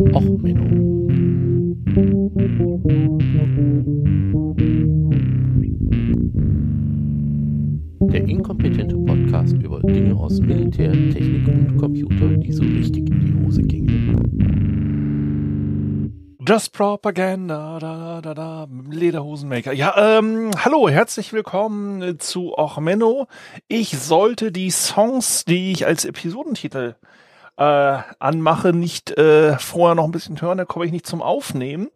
Och, Menno. Der inkompetente Podcast über Dinge aus Militär, Technik und Computer, die so richtig in die Hose gingen. Just Propaganda, da, da, da, Lederhosenmaker. Ja, ähm, hallo, herzlich willkommen zu Och Menno. Ich sollte die Songs, die ich als Episodentitel anmache, nicht äh, vorher noch ein bisschen hören, da komme ich nicht zum Aufnehmen.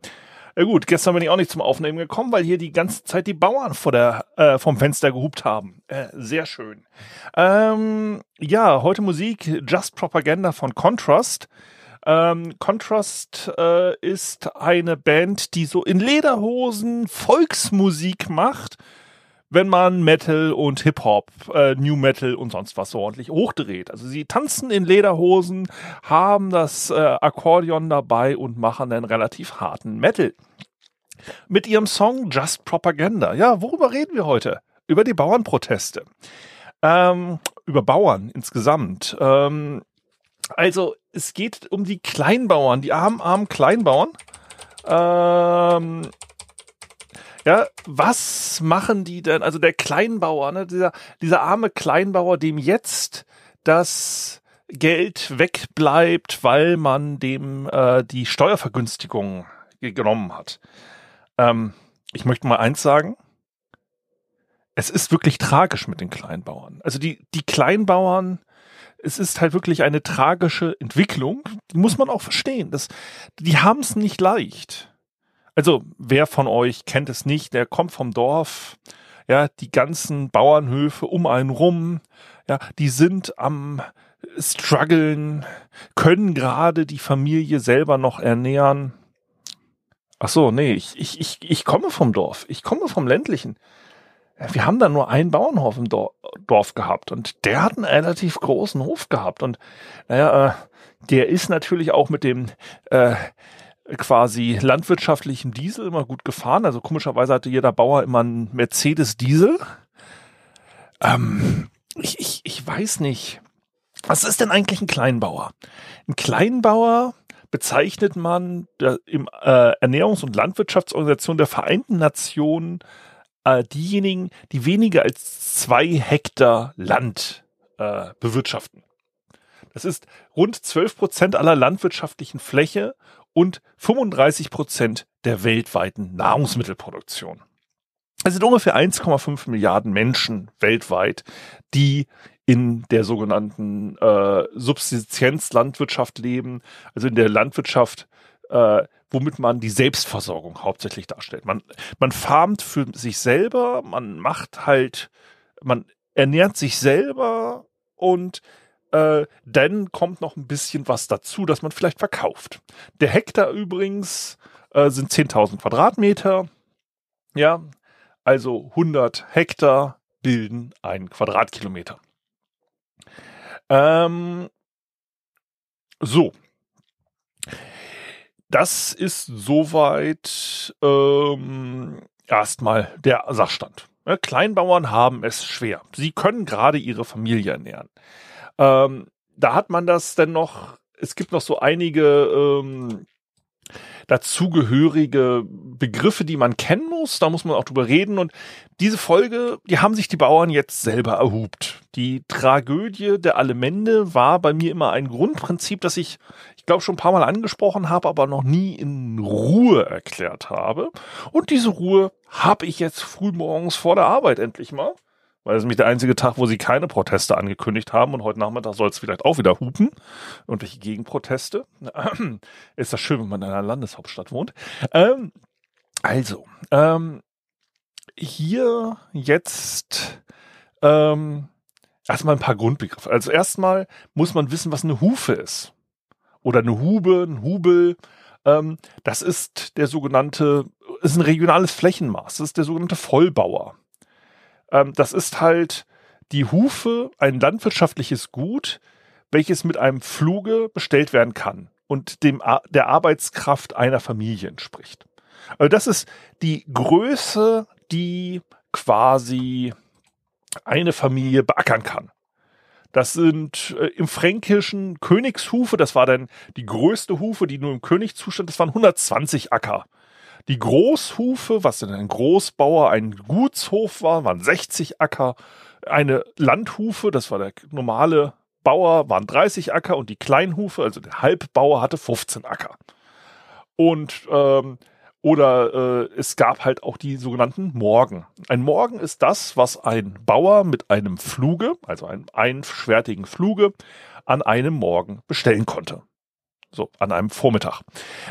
Äh, gut, gestern bin ich auch nicht zum Aufnehmen gekommen, weil hier die ganze Zeit die Bauern vor der, äh, vom Fenster gehupt haben. Äh, sehr schön. Ähm, ja, heute Musik Just Propaganda von Contrast. Ähm, Contrast äh, ist eine Band, die so in Lederhosen Volksmusik macht, wenn man Metal und Hip-Hop, äh, New Metal und sonst was so ordentlich hochdreht. Also sie tanzen in Lederhosen, haben das äh, Akkordeon dabei und machen einen relativ harten Metal. Mit ihrem Song Just Propaganda. Ja, worüber reden wir heute? Über die Bauernproteste. Ähm, über Bauern insgesamt. Ähm, also es geht um die Kleinbauern, die armen, armen Kleinbauern. Ähm, ja, was machen die denn? Also der Kleinbauer, ne, dieser, dieser arme Kleinbauer, dem jetzt das Geld wegbleibt, weil man dem äh, die Steuervergünstigung genommen hat. Ähm, ich möchte mal eins sagen. Es ist wirklich tragisch mit den Kleinbauern. Also die, die Kleinbauern, es ist halt wirklich eine tragische Entwicklung. Die muss man auch verstehen. Das, die haben es nicht leicht. Also, wer von euch kennt es nicht, der kommt vom Dorf, ja, die ganzen Bauernhöfe um einen rum, ja, die sind am struggeln, können gerade die Familie selber noch ernähren. Ach so, nee, ich, ich, ich, ich komme vom Dorf, ich komme vom ländlichen. Wir haben da nur einen Bauernhof im Dorf gehabt und der hat einen relativ großen Hof gehabt. Und naja, äh, der ist natürlich auch mit dem äh, quasi landwirtschaftlichen Diesel immer gut gefahren. Also komischerweise hatte jeder Bauer immer einen Mercedes Diesel. Ähm, ich, ich, ich weiß nicht. Was ist denn eigentlich ein Kleinbauer? Ein Kleinbauer bezeichnet man der, im äh, Ernährungs- und Landwirtschaftsorganisation der Vereinten Nationen äh, diejenigen, die weniger als zwei Hektar Land äh, bewirtschaften. Das ist rund 12 Prozent aller landwirtschaftlichen Fläche und 35 Prozent der weltweiten Nahrungsmittelproduktion. Es sind ungefähr 1,5 Milliarden Menschen weltweit, die in der sogenannten äh, Subsistenzlandwirtschaft leben, also in der Landwirtschaft, äh, womit man die Selbstversorgung hauptsächlich darstellt. Man, man farmt für sich selber, man macht halt, man ernährt sich selber und äh, dann kommt noch ein bisschen was dazu, das man vielleicht verkauft. Der Hektar übrigens äh, sind 10.000 Quadratmeter. Ja, also 100 Hektar bilden einen Quadratkilometer. Ähm, so, das ist soweit ähm, erstmal der Sachstand. Kleinbauern haben es schwer. Sie können gerade ihre Familie ernähren. Ähm, da hat man das denn noch, es gibt noch so einige ähm, dazugehörige Begriffe, die man kennen muss. Da muss man auch drüber reden. Und diese Folge, die haben sich die Bauern jetzt selber erhubt. Die Tragödie der Alemende war bei mir immer ein Grundprinzip, das ich, ich glaube, schon ein paar Mal angesprochen habe, aber noch nie in Ruhe erklärt habe. Und diese Ruhe habe ich jetzt frühmorgens vor der Arbeit endlich mal weil es nämlich der einzige Tag, wo sie keine Proteste angekündigt haben und heute Nachmittag soll es vielleicht auch wieder hupen. Irgendwelche Gegenproteste. Ist das schön, wenn man in einer Landeshauptstadt wohnt. Ähm, also, ähm, hier jetzt ähm, erstmal ein paar Grundbegriffe. Also erstmal muss man wissen, was eine Hufe ist. Oder eine Hube, ein Hubel. Ähm, das ist der sogenannte, ist ein regionales Flächenmaß. Das ist der sogenannte Vollbauer. Ähm, das ist halt die Hufe, ein landwirtschaftliches Gut, welches mit einem Fluge bestellt werden kann und dem der Arbeitskraft einer Familie entspricht. Also das ist die Größe, die quasi eine Familie beackern kann. Das sind äh, im Fränkischen Königshufe, das war dann die größte Hufe, die nur im Königszustand, das waren 120 Acker. Die Großhufe, was denn ein Großbauer, ein Gutshof war, waren 60 Acker. Eine Landhufe, das war der normale Bauer, waren 30 Acker und die Kleinhufe, also der Halbbauer, hatte 15 Acker. Und ähm, oder äh, es gab halt auch die sogenannten Morgen. Ein Morgen ist das, was ein Bauer mit einem Fluge, also einem einschwertigen Fluge, an einem Morgen bestellen konnte. So, an einem Vormittag.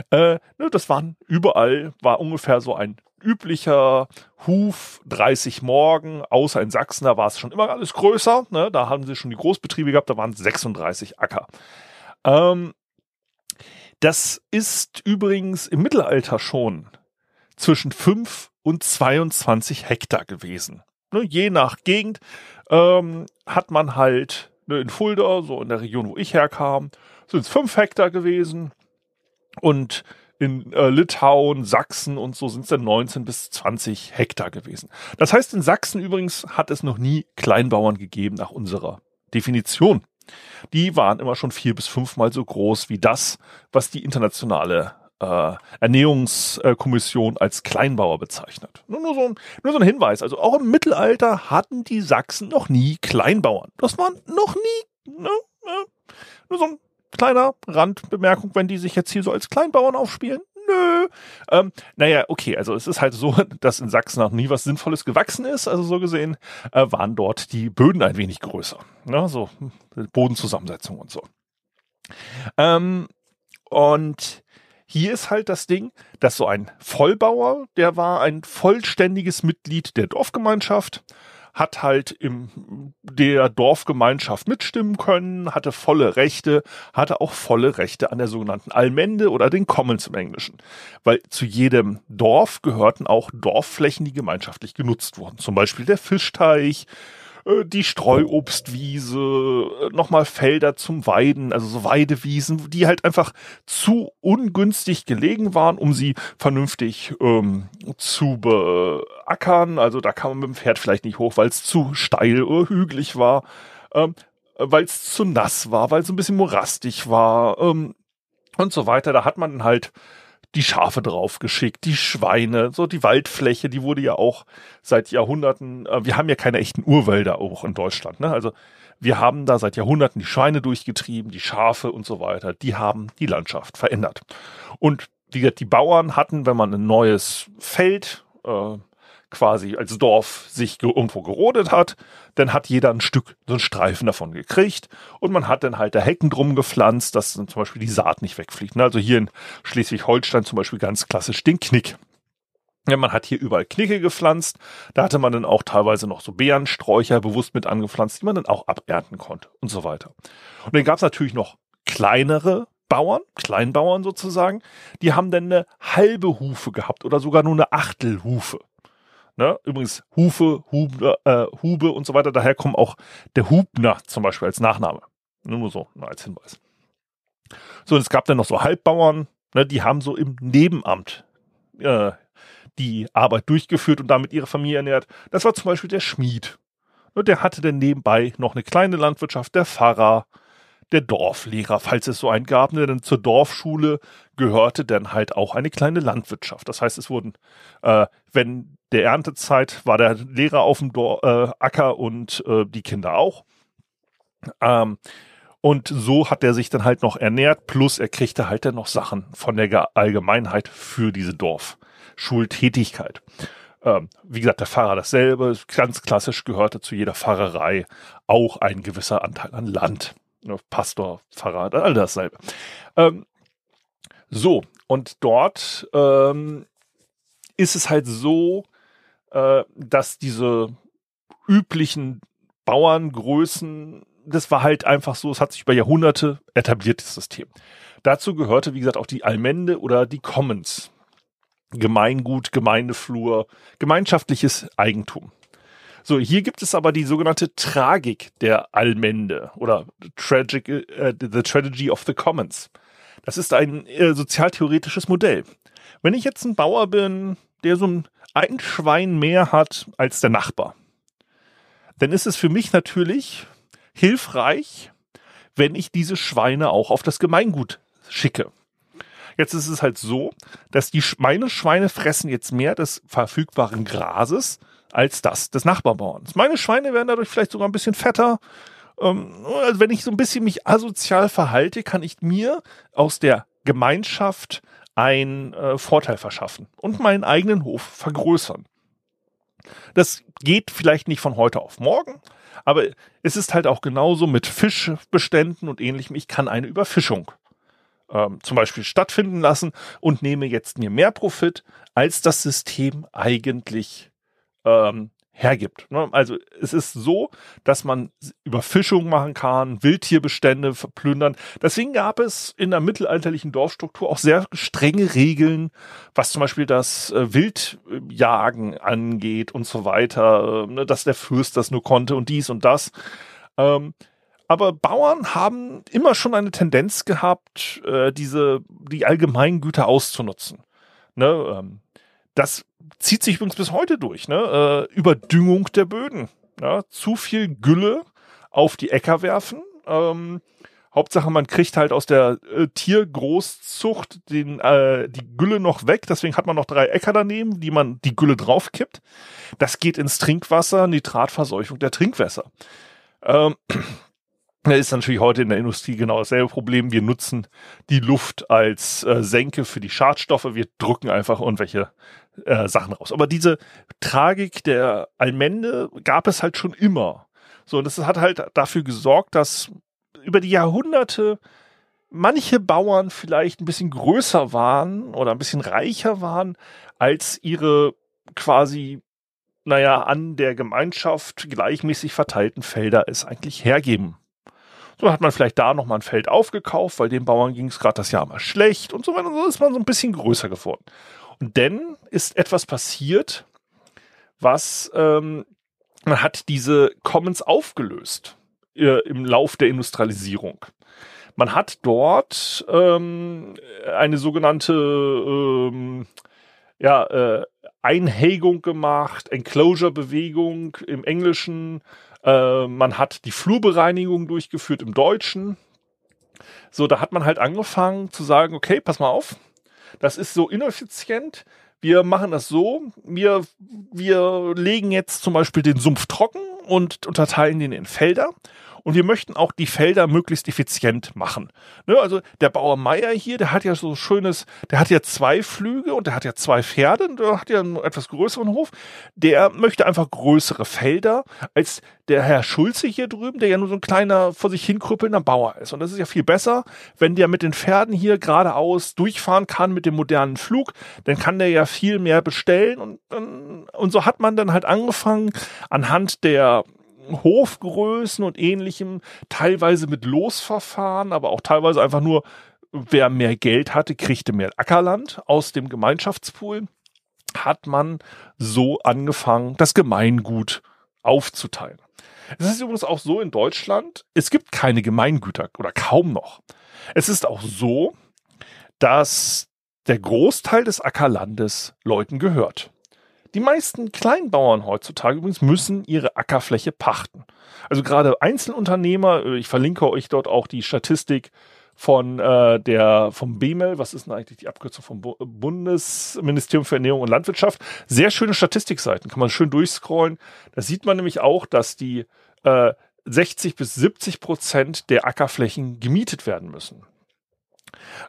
Äh, ne, das waren überall, war ungefähr so ein üblicher Huf 30 Morgen, außer in Sachsen, da war es schon immer alles größer. Ne? Da haben sie schon die Großbetriebe gehabt, da waren 36 Acker. Ähm, das ist übrigens im Mittelalter schon zwischen 5 und 22 Hektar gewesen. Ne, je nach Gegend ähm, hat man halt ne, in Fulda, so in der Region, wo ich herkam, sind es 5 Hektar gewesen. Und in äh, Litauen, Sachsen und so sind es dann 19 bis 20 Hektar gewesen. Das heißt, in Sachsen übrigens hat es noch nie Kleinbauern gegeben nach unserer Definition die waren immer schon vier bis fünfmal so groß wie das, was die internationale äh, Ernährungskommission als Kleinbauer bezeichnet. Nur, nur, so ein, nur so ein Hinweis. Also auch im Mittelalter hatten die Sachsen noch nie Kleinbauern. Das waren noch nie. Ne, ne, nur so ein kleiner Randbemerkung, wenn die sich jetzt hier so als Kleinbauern aufspielen nö. Ähm, naja, okay, also es ist halt so, dass in Sachsen noch nie was Sinnvolles gewachsen ist. Also so gesehen äh, waren dort die Böden ein wenig größer. Ne? So Bodenzusammensetzung und so. Ähm, und hier ist halt das Ding, dass so ein Vollbauer, der war ein vollständiges Mitglied der Dorfgemeinschaft hat halt im der Dorfgemeinschaft mitstimmen können, hatte volle Rechte, hatte auch volle Rechte an der sogenannten Allmende oder den Commons im Englischen. Weil zu jedem Dorf gehörten auch Dorfflächen, die gemeinschaftlich genutzt wurden. Zum Beispiel der Fischteich, die Streuobstwiese, äh, nochmal Felder zum Weiden, also so Weidewiesen, die halt einfach zu ungünstig gelegen waren, um sie vernünftig ähm, zu beackern. Also da kam man mit dem Pferd vielleicht nicht hoch, weil es zu steil oder hügelig war, ähm, weil es zu nass war, weil es ein bisschen morastig war ähm, und so weiter. Da hat man halt die Schafe draufgeschickt, die Schweine, so die Waldfläche, die wurde ja auch seit Jahrhunderten, äh, wir haben ja keine echten Urwälder auch in Deutschland, ne? Also wir haben da seit Jahrhunderten die Schweine durchgetrieben, die Schafe und so weiter, die haben die Landschaft verändert. Und wie gesagt, die Bauern hatten, wenn man ein neues Feld äh, quasi als Dorf sich irgendwo gerodet hat, dann hat jeder ein Stück, so ein Streifen davon gekriegt und man hat dann halt da Hecken drum gepflanzt, dass zum Beispiel die Saat nicht wegfliegt. Ne? Also hier in Schleswig-Holstein zum Beispiel ganz klassisch den Knick. Ja, man hat hier überall Knicke gepflanzt. Da hatte man dann auch teilweise noch so Beerensträucher bewusst mit angepflanzt, die man dann auch abernten konnte und so weiter. Und dann gab es natürlich noch kleinere Bauern, Kleinbauern sozusagen, die haben dann eine halbe Hufe gehabt oder sogar nur eine Achtelhufe. Ne? Übrigens Hufe, Hube, äh, Hube und so weiter. Daher kommt auch der Hubner zum Beispiel als Nachname. Nur so, als Hinweis. So, und es gab dann noch so Halbbauern, ne, die haben so im Nebenamt äh, die Arbeit durchgeführt und damit ihre Familie ernährt. Das war zum Beispiel der Schmied. Und der hatte dann nebenbei noch eine kleine Landwirtschaft, der Pfarrer, der Dorflehrer, falls es so einen gab, ne, denn zur Dorfschule gehörte dann halt auch eine kleine Landwirtschaft. Das heißt, es wurden, äh, wenn der Erntezeit war der Lehrer auf dem Dor äh, Acker und äh, die Kinder auch. Ähm, und so hat er sich dann halt noch ernährt, plus er kriegte halt dann noch Sachen von der Allgemeinheit für diese Dorfschultätigkeit. Ähm, wie gesagt, der Pfarrer dasselbe, ganz klassisch gehörte zu jeder Pfarrerei auch ein gewisser Anteil an Land. Pastor, Pfarrer, all dasselbe. Ähm, so, und dort ähm, ist es halt so, äh, dass diese üblichen Bauerngrößen, das war halt einfach so, es hat sich über Jahrhunderte etabliert, das System. Dazu gehörte, wie gesagt, auch die Allmende oder die Commons. Gemeingut, Gemeindeflur, gemeinschaftliches Eigentum. So, hier gibt es aber die sogenannte Tragik der Allmende oder Tragic, äh, The Tragedy of the Commons. Das ist ein äh, sozialtheoretisches Modell. Wenn ich jetzt ein Bauer bin, der so ein ein Schwein mehr hat als der Nachbar, dann ist es für mich natürlich hilfreich, wenn ich diese Schweine auch auf das Gemeingut schicke. Jetzt ist es halt so, dass die meine Schweine fressen jetzt mehr des verfügbaren Grases als das des Nachbarbauerns. Meine Schweine werden dadurch vielleicht sogar ein bisschen fetter. Ähm, also wenn ich so ein bisschen mich asozial verhalte, kann ich mir aus der Gemeinschaft einen äh, Vorteil verschaffen und meinen eigenen Hof vergrößern. Das geht vielleicht nicht von heute auf morgen, aber es ist halt auch genauso mit Fischbeständen und ähnlichem. Ich kann eine Überfischung ähm, zum Beispiel stattfinden lassen und nehme jetzt mir mehr Profit, als das System eigentlich ähm, hergibt. Ne? Also es ist so, dass man Überfischung machen kann, Wildtierbestände verplündern. Deswegen gab es in der mittelalterlichen Dorfstruktur auch sehr strenge Regeln, was zum Beispiel das äh, Wildjagen angeht und so weiter, äh, ne? dass der Fürst das nur konnte und dies und das. Ähm, aber Bauern haben immer schon eine Tendenz gehabt, äh, diese die Allgemeingüter auszunutzen. Ne? Ähm, das zieht sich übrigens bis heute durch. Ne? Äh, Überdüngung der Böden. Ja? Zu viel Gülle auf die Äcker werfen. Ähm, Hauptsache, man kriegt halt aus der äh, Tiergroßzucht den, äh, die Gülle noch weg. Deswegen hat man noch drei Äcker daneben, die man die Gülle draufkippt. Das geht ins Trinkwasser, Nitratverseuchung der Trinkwässer. Ähm, da ist natürlich heute in der Industrie genau dasselbe Problem. Wir nutzen die Luft als äh, Senke für die Schadstoffe. Wir drücken einfach irgendwelche äh, Sachen raus. Aber diese Tragik der Allmende gab es halt schon immer. So, und das hat halt dafür gesorgt, dass über die Jahrhunderte manche Bauern vielleicht ein bisschen größer waren oder ein bisschen reicher waren als ihre quasi, naja, an der Gemeinschaft gleichmäßig verteilten Felder es eigentlich hergeben. So hat man vielleicht da nochmal ein Feld aufgekauft, weil den Bauern ging es gerade das Jahr mal schlecht und so weiter. Und so ist man so ein bisschen größer geworden. Und dann ist etwas passiert, was ähm, man hat diese Commons aufgelöst äh, im Lauf der Industrialisierung. Man hat dort ähm, eine sogenannte ähm, ja, äh, Einhägung gemacht, Enclosure-Bewegung im Englischen. Äh, man hat die Flurbereinigung durchgeführt im Deutschen. So, da hat man halt angefangen zu sagen, okay, pass mal auf, das ist so ineffizient. Wir machen das so, wir, wir legen jetzt zum Beispiel den Sumpf trocken und unterteilen den in Felder und wir möchten auch die Felder möglichst effizient machen. Ne, also der Bauer Meier hier, der hat ja so schönes, der hat ja zwei Flüge und der hat ja zwei Pferde und der hat ja einen etwas größeren Hof. Der möchte einfach größere Felder als der Herr Schulze hier drüben, der ja nur so ein kleiner vor sich hinkrüppelnder Bauer ist. Und das ist ja viel besser, wenn der mit den Pferden hier geradeaus durchfahren kann mit dem modernen Flug, dann kann der ja viel mehr bestellen und, und so hat man dann halt angefangen anhand der Hofgrößen und ähnlichem, teilweise mit Losverfahren, aber auch teilweise einfach nur, wer mehr Geld hatte, kriegte mehr Ackerland aus dem Gemeinschaftspool, hat man so angefangen, das Gemeingut aufzuteilen. Es ist übrigens auch so in Deutschland, es gibt keine Gemeingüter oder kaum noch. Es ist auch so, dass der Großteil des Ackerlandes Leuten gehört. Die meisten Kleinbauern heutzutage übrigens müssen ihre Ackerfläche pachten. Also gerade Einzelunternehmer, äh, ich verlinke euch dort auch die Statistik von äh, der vom BEMEL, was ist denn eigentlich die Abkürzung vom Bundesministerium für Ernährung und Landwirtschaft? Sehr schöne Statistikseiten, kann man schön durchscrollen. Da sieht man nämlich auch, dass die äh, 60 bis 70 Prozent der Ackerflächen gemietet werden müssen.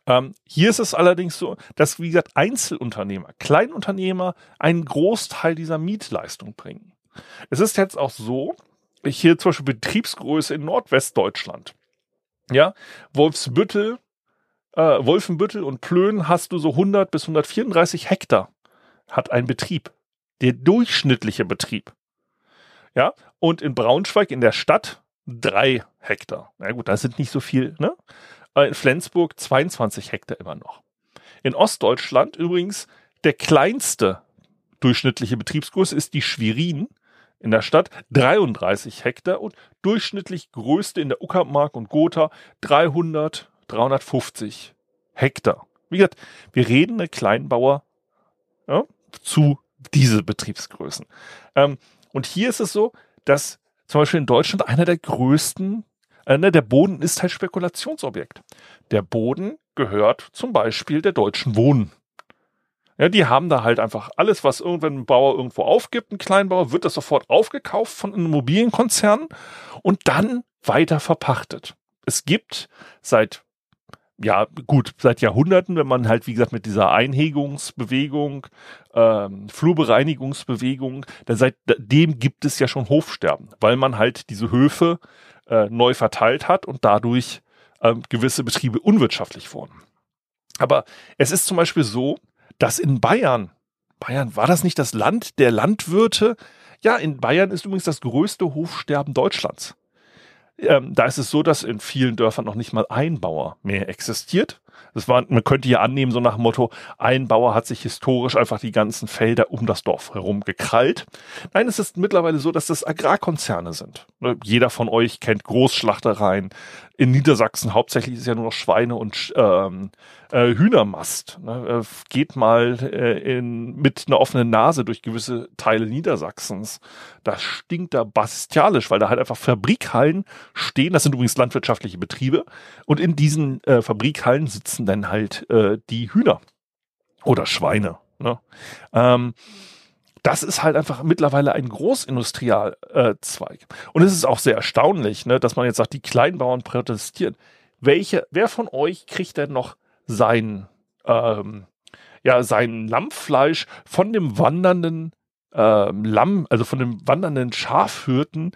Ähm, hier ist es allerdings so, dass, wie gesagt, Einzelunternehmer, Kleinunternehmer einen Großteil dieser Mietleistung bringen. Es ist jetzt auch so, hier zum Beispiel Betriebsgröße in Nordwestdeutschland. Ja, Wolfsbüttel, äh, Wolfenbüttel und Plön hast du so 100 bis 134 Hektar hat ein Betrieb. Der durchschnittliche Betrieb. Ja, und in Braunschweig in der Stadt drei Hektar. Na gut, das sind nicht so viel, ne? Äh, in Flensburg 22 Hektar immer noch. In Ostdeutschland übrigens der kleinste durchschnittliche Betriebsgröße ist die Schwerin in der Stadt 33 Hektar und durchschnittlich größte in der Uckermark und Gotha 300, 350 Hektar. Wie gesagt, wir reden eine Kleinbauer ja, zu diese Betriebsgrößen. Ähm, und hier ist es so, dass zum Beispiel in Deutschland einer der größten, äh, ne, der Boden ist halt Spekulationsobjekt. Der Boden gehört zum Beispiel der Deutschen Wohnen. Ja, die haben da halt einfach alles, was irgendwann ein Bauer irgendwo aufgibt, ein Kleinbauer, wird das sofort aufgekauft von Immobilienkonzernen und dann weiter verpachtet. Es gibt seit ja, gut, seit Jahrhunderten, wenn man halt, wie gesagt, mit dieser Einhegungsbewegung, ähm, Flurbereinigungsbewegung, dann seitdem gibt es ja schon Hofsterben, weil man halt diese Höfe äh, neu verteilt hat und dadurch ähm, gewisse Betriebe unwirtschaftlich wurden. Aber es ist zum Beispiel so, dass in Bayern, Bayern, war das nicht das Land der Landwirte? Ja, in Bayern ist übrigens das größte Hofsterben Deutschlands. Ähm, da ist es so, dass in vielen Dörfern noch nicht mal ein Bauer mehr existiert. Das war, man könnte ja annehmen, so nach dem Motto, ein Bauer hat sich historisch einfach die ganzen Felder um das Dorf herum gekrallt. Nein, es ist mittlerweile so, dass das Agrarkonzerne sind. Ne, jeder von euch kennt Großschlachtereien. In Niedersachsen hauptsächlich ist ja nur noch Schweine und ähm, äh, Hühnermast. Ne? Äh, geht mal äh, in, mit einer offenen Nase durch gewisse Teile Niedersachsens. Das stinkt da bastialisch, weil da halt einfach Fabrikhallen stehen. Das sind übrigens landwirtschaftliche Betriebe. Und in diesen äh, Fabrikhallen sitzen dann halt äh, die Hühner oder Schweine. Ne? Ähm, das ist halt einfach mittlerweile ein Großindustrialzweig. Äh, und es ist auch sehr erstaunlich, ne, dass man jetzt sagt, die Kleinbauern protestieren. Welche, wer von euch kriegt denn noch sein, ähm, ja, sein Lammfleisch von dem wandernden ähm, Lamm, also von dem wandernden Schafhirten,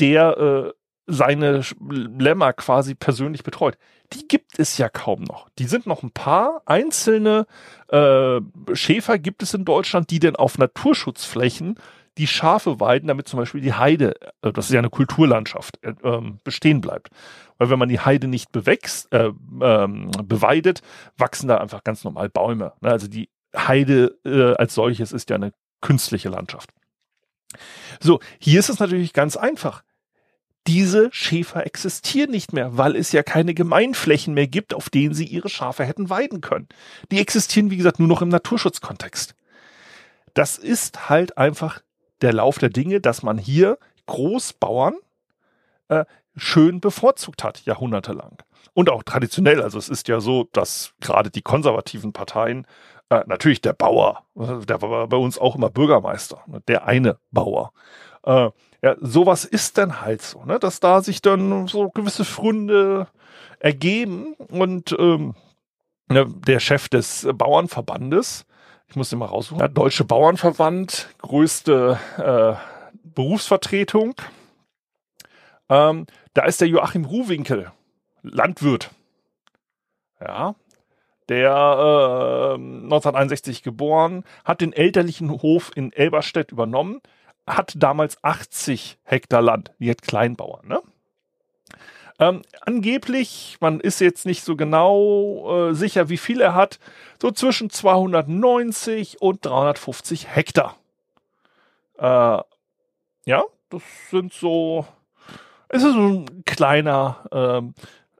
der äh, seine Lämmer quasi persönlich betreut. Die gibt es ja kaum noch. Die sind noch ein paar einzelne äh, Schäfer gibt es in Deutschland, die denn auf Naturschutzflächen die Schafe weiden, damit zum Beispiel die Heide, äh, das ist ja eine Kulturlandschaft, äh, ähm, bestehen bleibt. Weil wenn man die Heide nicht bewächst, äh, ähm, beweidet, wachsen da einfach ganz normal Bäume. Ne? Also die Heide äh, als solches ist ja eine künstliche Landschaft. So, hier ist es natürlich ganz einfach. Diese Schäfer existieren nicht mehr, weil es ja keine Gemeinflächen mehr gibt, auf denen sie ihre Schafe hätten weiden können. Die existieren, wie gesagt, nur noch im Naturschutzkontext. Das ist halt einfach der Lauf der Dinge, dass man hier Großbauern äh, schön bevorzugt hat, jahrhundertelang. Und auch traditionell. Also es ist ja so, dass gerade die konservativen Parteien, äh, natürlich der Bauer, der war bei uns auch immer Bürgermeister, ne, der eine Bauer. Äh, ja, sowas ist dann halt so, ne, dass da sich dann so gewisse Fründe ergeben und ähm, ne, der Chef des Bauernverbandes, ich muss den mal raussuchen, der Deutsche Bauernverband, größte äh, Berufsvertretung, ähm, da ist der Joachim Ruhwinkel, Landwirt. Ja, der äh, 1961 geboren, hat den elterlichen Hof in Elberstedt übernommen, hat damals 80 Hektar Land, die hat Kleinbauern, ne? Ähm, angeblich, man ist jetzt nicht so genau äh, sicher, wie viel er hat, so zwischen 290 und 350 Hektar. Äh, ja, das sind so es ist ein kleiner, ähm,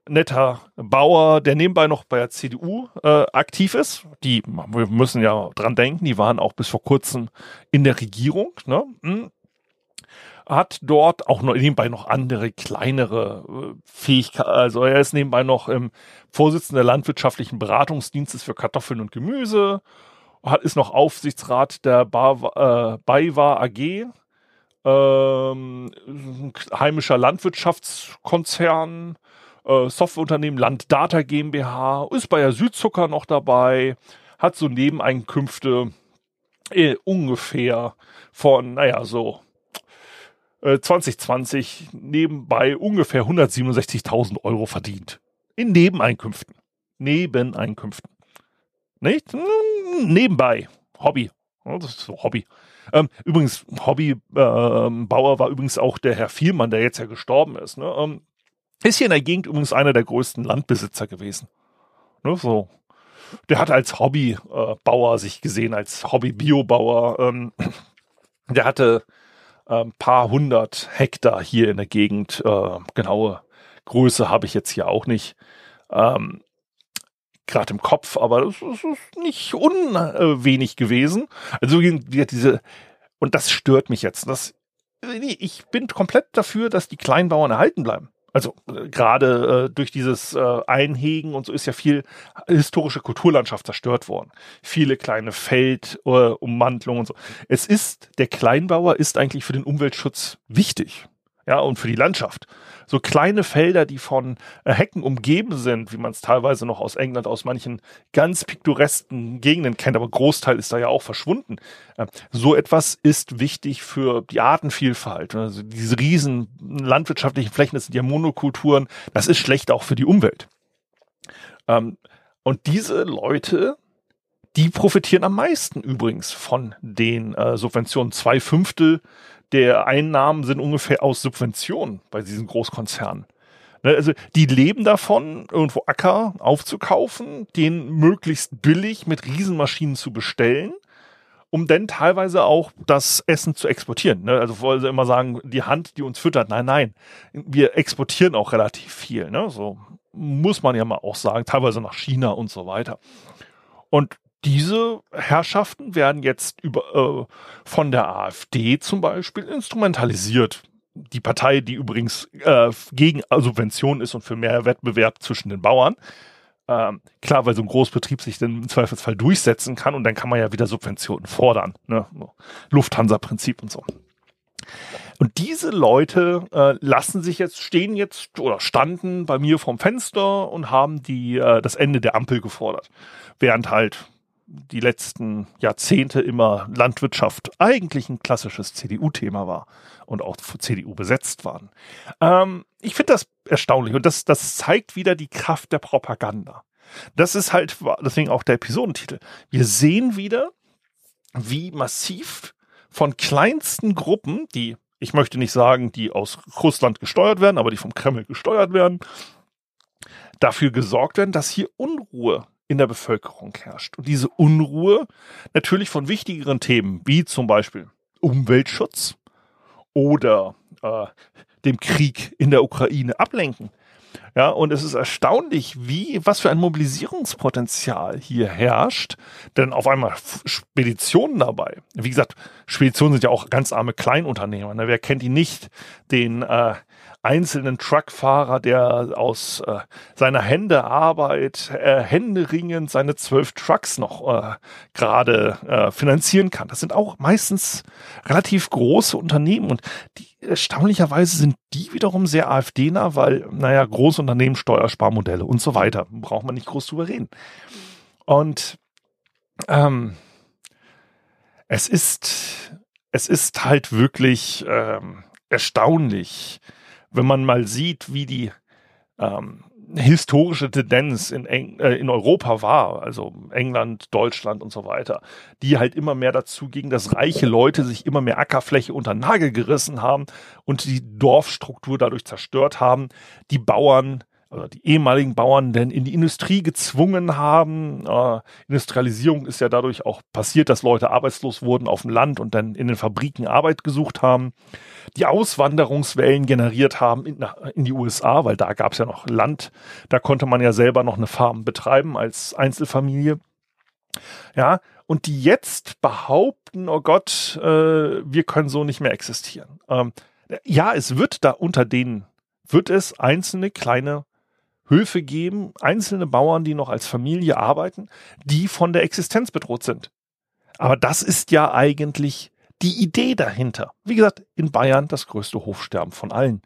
netter Bauer, der nebenbei noch bei der CDU äh, aktiv ist. Die, wir müssen ja dran denken, die waren auch bis vor kurzem in der Regierung. Ne? Hm. Hat dort auch noch nebenbei noch andere kleinere äh, Fähigkeiten. Also er ist nebenbei noch im Vorsitzender landwirtschaftlichen Beratungsdienstes für Kartoffeln und Gemüse. Hat, ist noch Aufsichtsrat der Bar, äh, BayWa AG ähm, heimischer Landwirtschaftskonzern, äh, Softwareunternehmen Landdata GmbH, ist bei der Südzucker noch dabei, hat so Nebeneinkünfte äh, ungefähr von, naja, so äh, 2020 nebenbei ungefähr 167.000 Euro verdient. In Nebeneinkünften. Nebeneinkünften. Nicht? Hm, nebenbei. Hobby. Das ist so Hobby. Ähm, übrigens, Hobbybauer ähm, war übrigens auch der Herr Vielmann, der jetzt ja gestorben ist. Ne? Ähm, ist hier in der Gegend übrigens einer der größten Landbesitzer gewesen. Ne, so. Der hat als Hobbybauer äh, sich gesehen, als Hobby-Biobauer. Ähm, der hatte ein ähm, paar hundert Hektar hier in der Gegend. Äh, genaue Größe habe ich jetzt hier auch nicht. Ähm, gerade im Kopf, aber das ist nicht unwenig gewesen. Also diese, und das stört mich jetzt. Das ich bin komplett dafür, dass die Kleinbauern erhalten bleiben. Also äh, gerade äh, durch dieses äh, Einhegen und so ist ja viel historische Kulturlandschaft zerstört worden. Viele kleine Feldummantelungen äh, und so. Es ist, der Kleinbauer ist eigentlich für den Umweltschutz wichtig ja, und für die Landschaft. So kleine Felder, die von äh, Hecken umgeben sind, wie man es teilweise noch aus England, aus manchen ganz piktoresken Gegenden kennt, aber Großteil ist da ja auch verschwunden. Äh, so etwas ist wichtig für die Artenvielfalt. Also diese riesen landwirtschaftlichen Flächen, das sind ja Monokulturen, das ist schlecht auch für die Umwelt. Ähm, und diese Leute, die profitieren am meisten übrigens von den äh, Subventionen. Zwei Fünftel der Einnahmen sind ungefähr aus Subventionen bei diesen Großkonzernen. Ne, also die leben davon, irgendwo Acker aufzukaufen, den möglichst billig mit Riesenmaschinen zu bestellen, um dann teilweise auch das Essen zu exportieren. Ne? Also wollen sie immer sagen, die Hand, die uns füttert. Nein, nein, wir exportieren auch relativ viel. Ne? So muss man ja mal auch sagen, teilweise nach China und so weiter. Und diese Herrschaften werden jetzt über, äh, von der AfD zum Beispiel instrumentalisiert. Die Partei, die übrigens äh, gegen Subventionen ist und für mehr Wettbewerb zwischen den Bauern. Ähm, klar, weil so ein Großbetrieb sich dann im Zweifelsfall durchsetzen kann und dann kann man ja wieder Subventionen fordern. Ne? Lufthansa-Prinzip und so. Und diese Leute äh, lassen sich jetzt, stehen jetzt oder standen bei mir vorm Fenster und haben die, äh, das Ende der Ampel gefordert. Während halt die letzten Jahrzehnte immer Landwirtschaft eigentlich ein klassisches CDU-Thema war und auch CDU besetzt waren. Ähm, ich finde das erstaunlich und das, das zeigt wieder die Kraft der Propaganda. Das ist halt, deswegen auch der Episodentitel. Wir sehen wieder, wie massiv von kleinsten Gruppen, die, ich möchte nicht sagen, die aus Russland gesteuert werden, aber die vom Kreml gesteuert werden, dafür gesorgt werden, dass hier Unruhe in der Bevölkerung herrscht. Und diese Unruhe natürlich von wichtigeren Themen, wie zum Beispiel Umweltschutz oder äh, dem Krieg in der Ukraine ablenken. Ja, und es ist erstaunlich, wie, was für ein Mobilisierungspotenzial hier herrscht. Denn auf einmal Speditionen dabei. Wie gesagt, Speditionen sind ja auch ganz arme Kleinunternehmer. Ne? Wer kennt die nicht? Den äh, einzelnen Truckfahrer, der aus äh, seiner Hände Arbeit äh, händeringend seine zwölf Trucks noch äh, gerade äh, finanzieren kann. Das sind auch meistens relativ große Unternehmen und die, erstaunlicherweise sind die wiederum sehr AfD-nah, weil, naja, große Unternehmen, Steuersparmodelle und so weiter. Braucht man nicht groß drüber reden. Und ähm, es ist, es ist halt wirklich ähm, erstaunlich, wenn man mal sieht, wie die ähm, historische Tendenz in, Eng äh, in Europa war, also England, Deutschland und so weiter, die halt immer mehr dazu ging, dass reiche Leute sich immer mehr Ackerfläche unter Nagel gerissen haben und die Dorfstruktur dadurch zerstört haben, die Bauern oder die ehemaligen Bauern denn in die Industrie gezwungen haben. Äh, Industrialisierung ist ja dadurch auch passiert, dass Leute arbeitslos wurden auf dem Land und dann in den Fabriken Arbeit gesucht haben. Die Auswanderungswellen generiert haben in, in die USA, weil da gab es ja noch Land. Da konnte man ja selber noch eine Farm betreiben als Einzelfamilie. Ja, und die jetzt behaupten, oh Gott, äh, wir können so nicht mehr existieren. Ähm, ja, es wird da unter denen wird es einzelne kleine Höfe geben, einzelne Bauern, die noch als Familie arbeiten, die von der Existenz bedroht sind. Aber das ist ja eigentlich die Idee dahinter. Wie gesagt, in Bayern das größte Hofsterben von allen.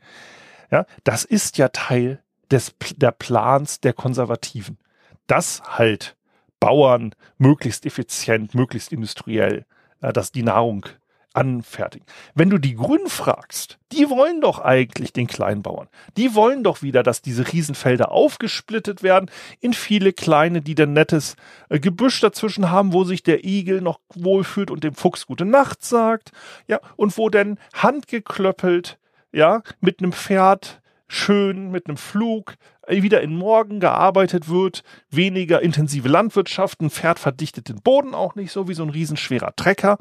Ja, das ist ja Teil des, der Plans der Konservativen. Dass halt Bauern möglichst effizient, möglichst industriell, äh, dass die Nahrung anfertigen. Wenn du die Grünen fragst, die wollen doch eigentlich den Kleinbauern. Die wollen doch wieder, dass diese Riesenfelder aufgesplittet werden in viele kleine, die dann nettes äh, Gebüsch dazwischen haben, wo sich der Igel noch wohlfühlt und dem Fuchs gute Nacht sagt. Ja, und wo dann handgeklöppelt, ja, mit einem Pferd schön mit einem Flug äh, wieder in Morgen gearbeitet wird, weniger intensive Landwirtschaft, ein Pferd verdichtet den Boden auch nicht so wie so ein riesenschwerer Trecker.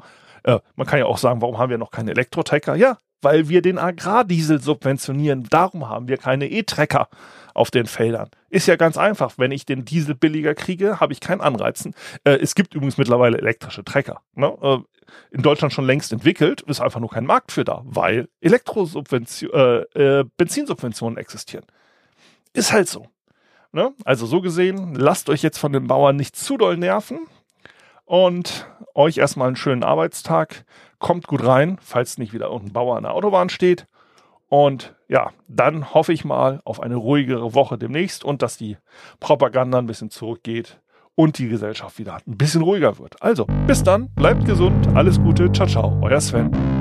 Äh, man kann ja auch sagen, warum haben wir noch keine Elektrotrecker? Ja, weil wir den Agrardiesel subventionieren. Darum haben wir keine E-Trecker auf den Feldern. Ist ja ganz einfach. Wenn ich den Diesel billiger kriege, habe ich keinen Anreizen. Äh, es gibt übrigens mittlerweile elektrische Trecker. Ne? Äh, in Deutschland schon längst entwickelt, ist einfach nur kein Markt für da, weil Elektrosubvention, äh, äh, Benzinsubventionen existieren. Ist halt so. Ne? Also so gesehen, lasst euch jetzt von den Bauern nicht zu doll nerven und euch erstmal einen schönen Arbeitstag. Kommt gut rein, falls nicht wieder irgendein Bauer an der Autobahn steht. Und ja, dann hoffe ich mal auf eine ruhigere Woche demnächst und dass die Propaganda ein bisschen zurückgeht und die Gesellschaft wieder ein bisschen ruhiger wird. Also, bis dann, bleibt gesund, alles Gute, ciao, ciao, euer Sven.